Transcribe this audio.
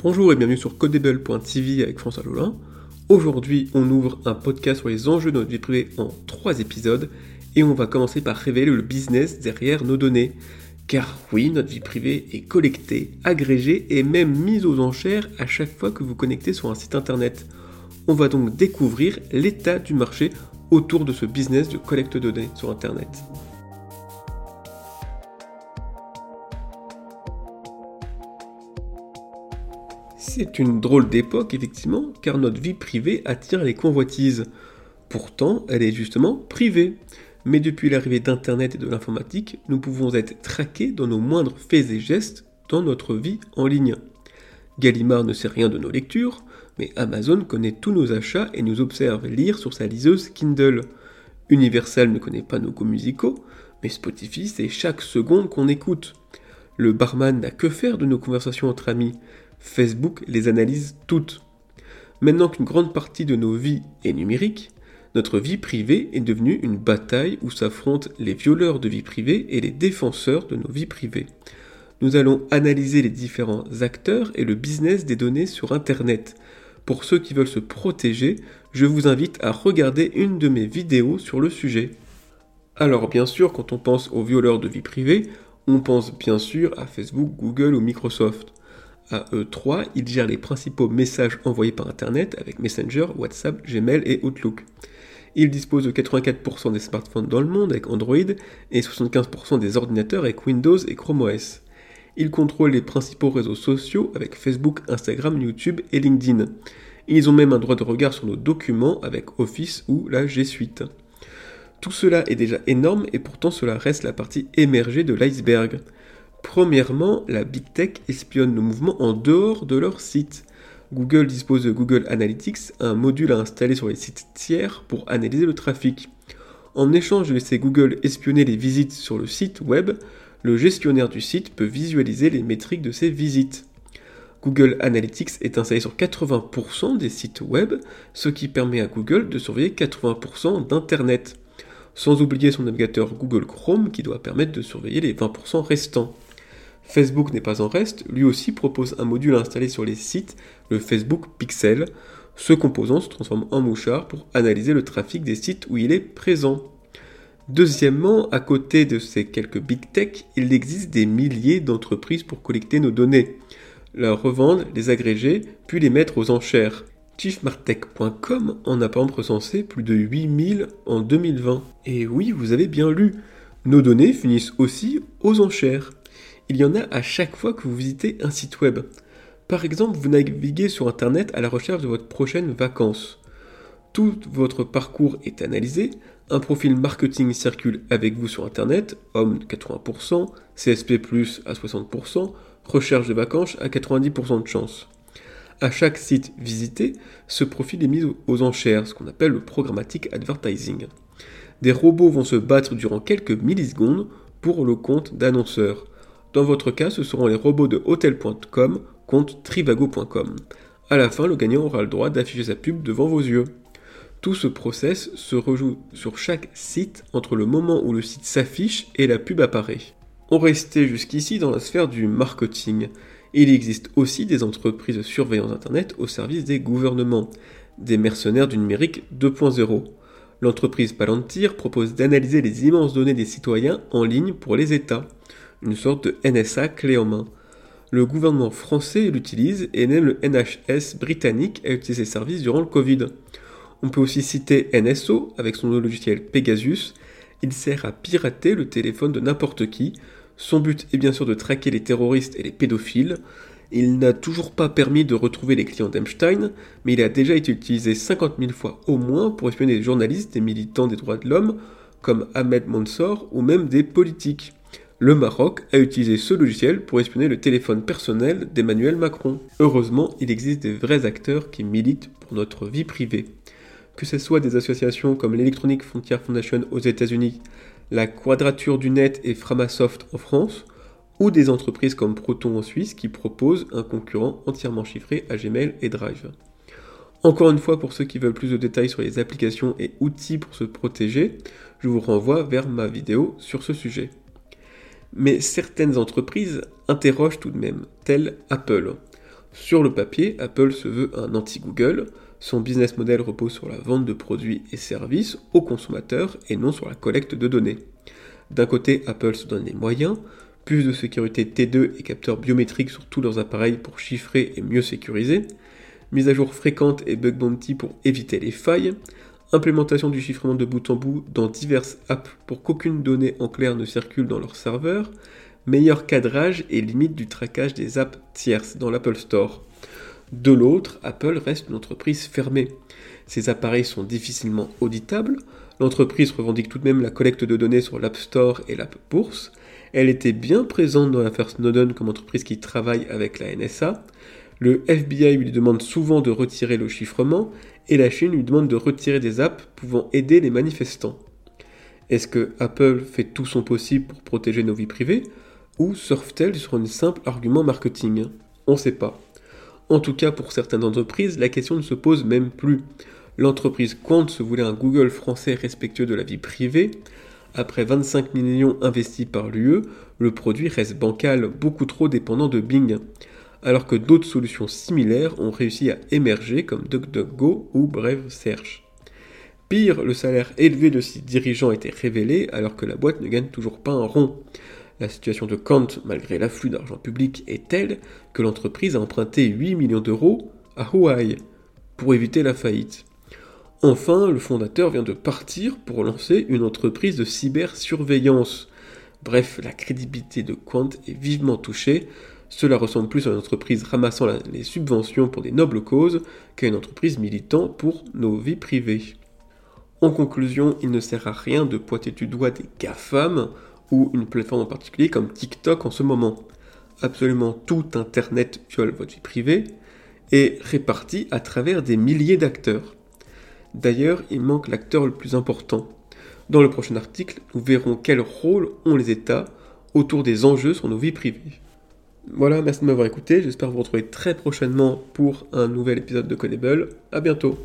Bonjour et bienvenue sur codable.tv avec François Lolin. Aujourd'hui, on ouvre un podcast sur les enjeux de notre vie privée en trois épisodes et on va commencer par révéler le business derrière nos données. Car oui, notre vie privée est collectée, agrégée et même mise aux enchères à chaque fois que vous connectez sur un site internet. On va donc découvrir l'état du marché autour de ce business de collecte de données sur internet. C'est une drôle d'époque, effectivement, car notre vie privée attire les convoitises. Pourtant, elle est justement privée. Mais depuis l'arrivée d'Internet et de l'informatique, nous pouvons être traqués dans nos moindres faits et gestes dans notre vie en ligne. Gallimard ne sait rien de nos lectures, mais Amazon connaît tous nos achats et nous observe lire sur sa liseuse Kindle. Universal ne connaît pas nos goûts musicaux, mais Spotify c'est chaque seconde qu'on écoute. Le barman n'a que faire de nos conversations entre amis, Facebook les analyse toutes. Maintenant qu'une grande partie de nos vies est numérique, notre vie privée est devenue une bataille où s'affrontent les violeurs de vie privée et les défenseurs de nos vies privées. Nous allons analyser les différents acteurs et le business des données sur Internet. Pour ceux qui veulent se protéger, je vous invite à regarder une de mes vidéos sur le sujet. Alors bien sûr, quand on pense aux violeurs de vie privée, on pense bien sûr à Facebook, Google ou Microsoft. À eux trois, ils gèrent les principaux messages envoyés par Internet avec Messenger, WhatsApp, Gmail et Outlook. Ils disposent de 84% des smartphones dans le monde avec Android et 75% des ordinateurs avec Windows et Chrome OS. Ils contrôlent les principaux réseaux sociaux avec Facebook, Instagram, YouTube et LinkedIn. Ils ont même un droit de regard sur nos documents avec Office ou la G Suite. Tout cela est déjà énorme et pourtant cela reste la partie émergée de l'iceberg. Premièrement, la Big Tech espionne nos mouvements en dehors de leur site. Google dispose de Google Analytics, un module à installer sur les sites tiers pour analyser le trafic. En échange de laisser Google espionner les visites sur le site web, le gestionnaire du site peut visualiser les métriques de ses visites. Google Analytics est installé sur 80% des sites web, ce qui permet à Google de surveiller 80% d'Internet. Sans oublier son navigateur Google Chrome qui doit permettre de surveiller les 20% restants. Facebook n'est pas en reste, lui aussi propose un module installé sur les sites, le Facebook Pixel. Ce composant se transforme en mouchard pour analyser le trafic des sites où il est présent. Deuxièmement, à côté de ces quelques big tech, il existe des milliers d'entreprises pour collecter nos données, leur revendre, les agréger, puis les mettre aux enchères. Chiefmartech.com en a par exemple recensé plus de 8000 en 2020. Et oui, vous avez bien lu, nos données finissent aussi aux enchères il y en a à chaque fois que vous visitez un site web. Par exemple, vous naviguez sur Internet à la recherche de votre prochaine vacances. Tout votre parcours est analysé, un profil marketing circule avec vous sur Internet, homme 80%, CSP+, à 60%, recherche de vacances à 90% de chance. À chaque site visité, ce profil est mis aux enchères, ce qu'on appelle le programmatic advertising. Des robots vont se battre durant quelques millisecondes pour le compte d'annonceurs. Dans votre cas, ce seront les robots de hotel.com contre trivago.com. À la fin, le gagnant aura le droit d'afficher sa pub devant vos yeux. Tout ce process se rejoue sur chaque site entre le moment où le site s'affiche et la pub apparaît. On restait jusqu'ici dans la sphère du marketing. Il existe aussi des entreprises de surveillance Internet au service des gouvernements, des mercenaires du numérique 2.0. L'entreprise Palantir propose d'analyser les immenses données des citoyens en ligne pour les États une sorte de NSA clé en main. Le gouvernement français l'utilise et même le NHS britannique a utilisé ses services durant le Covid. On peut aussi citer NSO avec son logiciel Pegasus. Il sert à pirater le téléphone de n'importe qui. Son but est bien sûr de traquer les terroristes et les pédophiles. Il n'a toujours pas permis de retrouver les clients d'Epstein, mais il a déjà été utilisé 50 000 fois au moins pour espionner des journalistes, des militants des droits de l'homme, comme Ahmed Mansour, ou même des politiques le Maroc a utilisé ce logiciel pour espionner le téléphone personnel d'Emmanuel Macron. Heureusement, il existe des vrais acteurs qui militent pour notre vie privée. Que ce soit des associations comme l'Electronic Frontier Foundation aux États-Unis, la Quadrature du Net et Framasoft en France, ou des entreprises comme Proton en Suisse qui proposent un concurrent entièrement chiffré à Gmail et Drive. Encore une fois, pour ceux qui veulent plus de détails sur les applications et outils pour se protéger, je vous renvoie vers ma vidéo sur ce sujet. Mais certaines entreprises interrogent tout de même, telles Apple. Sur le papier, Apple se veut un anti-Google. Son business model repose sur la vente de produits et services aux consommateurs et non sur la collecte de données. D'un côté, Apple se donne les moyens, plus de sécurité T2 et capteurs biométriques sur tous leurs appareils pour chiffrer et mieux sécuriser, mise à jour fréquente et bug bounty pour éviter les failles, implémentation du chiffrement de bout en bout dans diverses apps pour qu'aucune donnée en clair ne circule dans leur serveur, meilleur cadrage et limite du traquage des apps tierces dans l'Apple Store. De l'autre, Apple reste une entreprise fermée. Ses appareils sont difficilement auditables, l'entreprise revendique tout de même la collecte de données sur l'App Store et l'App Bourse, elle était bien présente dans l'affaire Snowden comme entreprise qui travaille avec la NSA, le FBI lui demande souvent de retirer le chiffrement et la Chine lui demande de retirer des apps pouvant aider les manifestants. Est-ce que Apple fait tout son possible pour protéger nos vies privées ou surfe-t-elle sur un simple argument marketing? On ne sait pas. En tout cas, pour certaines entreprises, la question ne se pose même plus. L'entreprise Quant se voulait un Google français respectueux de la vie privée. Après 25 millions investis par l'UE, le produit reste bancal, beaucoup trop dépendant de Bing alors que d'autres solutions similaires ont réussi à émerger comme DuckDuckGo ou Brave Search. Pire, le salaire élevé de ses dirigeants était révélé alors que la boîte ne gagne toujours pas un rond. La situation de Kant, malgré l'afflux d'argent public, est telle que l'entreprise a emprunté 8 millions d'euros à Hawaï pour éviter la faillite. Enfin, le fondateur vient de partir pour lancer une entreprise de cybersurveillance. Bref, la crédibilité de Quant est vivement touchée, cela ressemble plus à une entreprise ramassant les subventions pour des nobles causes qu'à une entreprise militant pour nos vies privées. En conclusion, il ne sert à rien de pointer du doigt des GAFAM ou une plateforme en particulier comme TikTok en ce moment. Absolument tout Internet viole votre vie privée et réparti à travers des milliers d'acteurs. D'ailleurs, il manque l'acteur le plus important. Dans le prochain article, nous verrons quel rôle ont les États autour des enjeux sur nos vies privées. Voilà, merci de m'avoir écouté. J'espère vous retrouver très prochainement pour un nouvel épisode de Codable. A bientôt.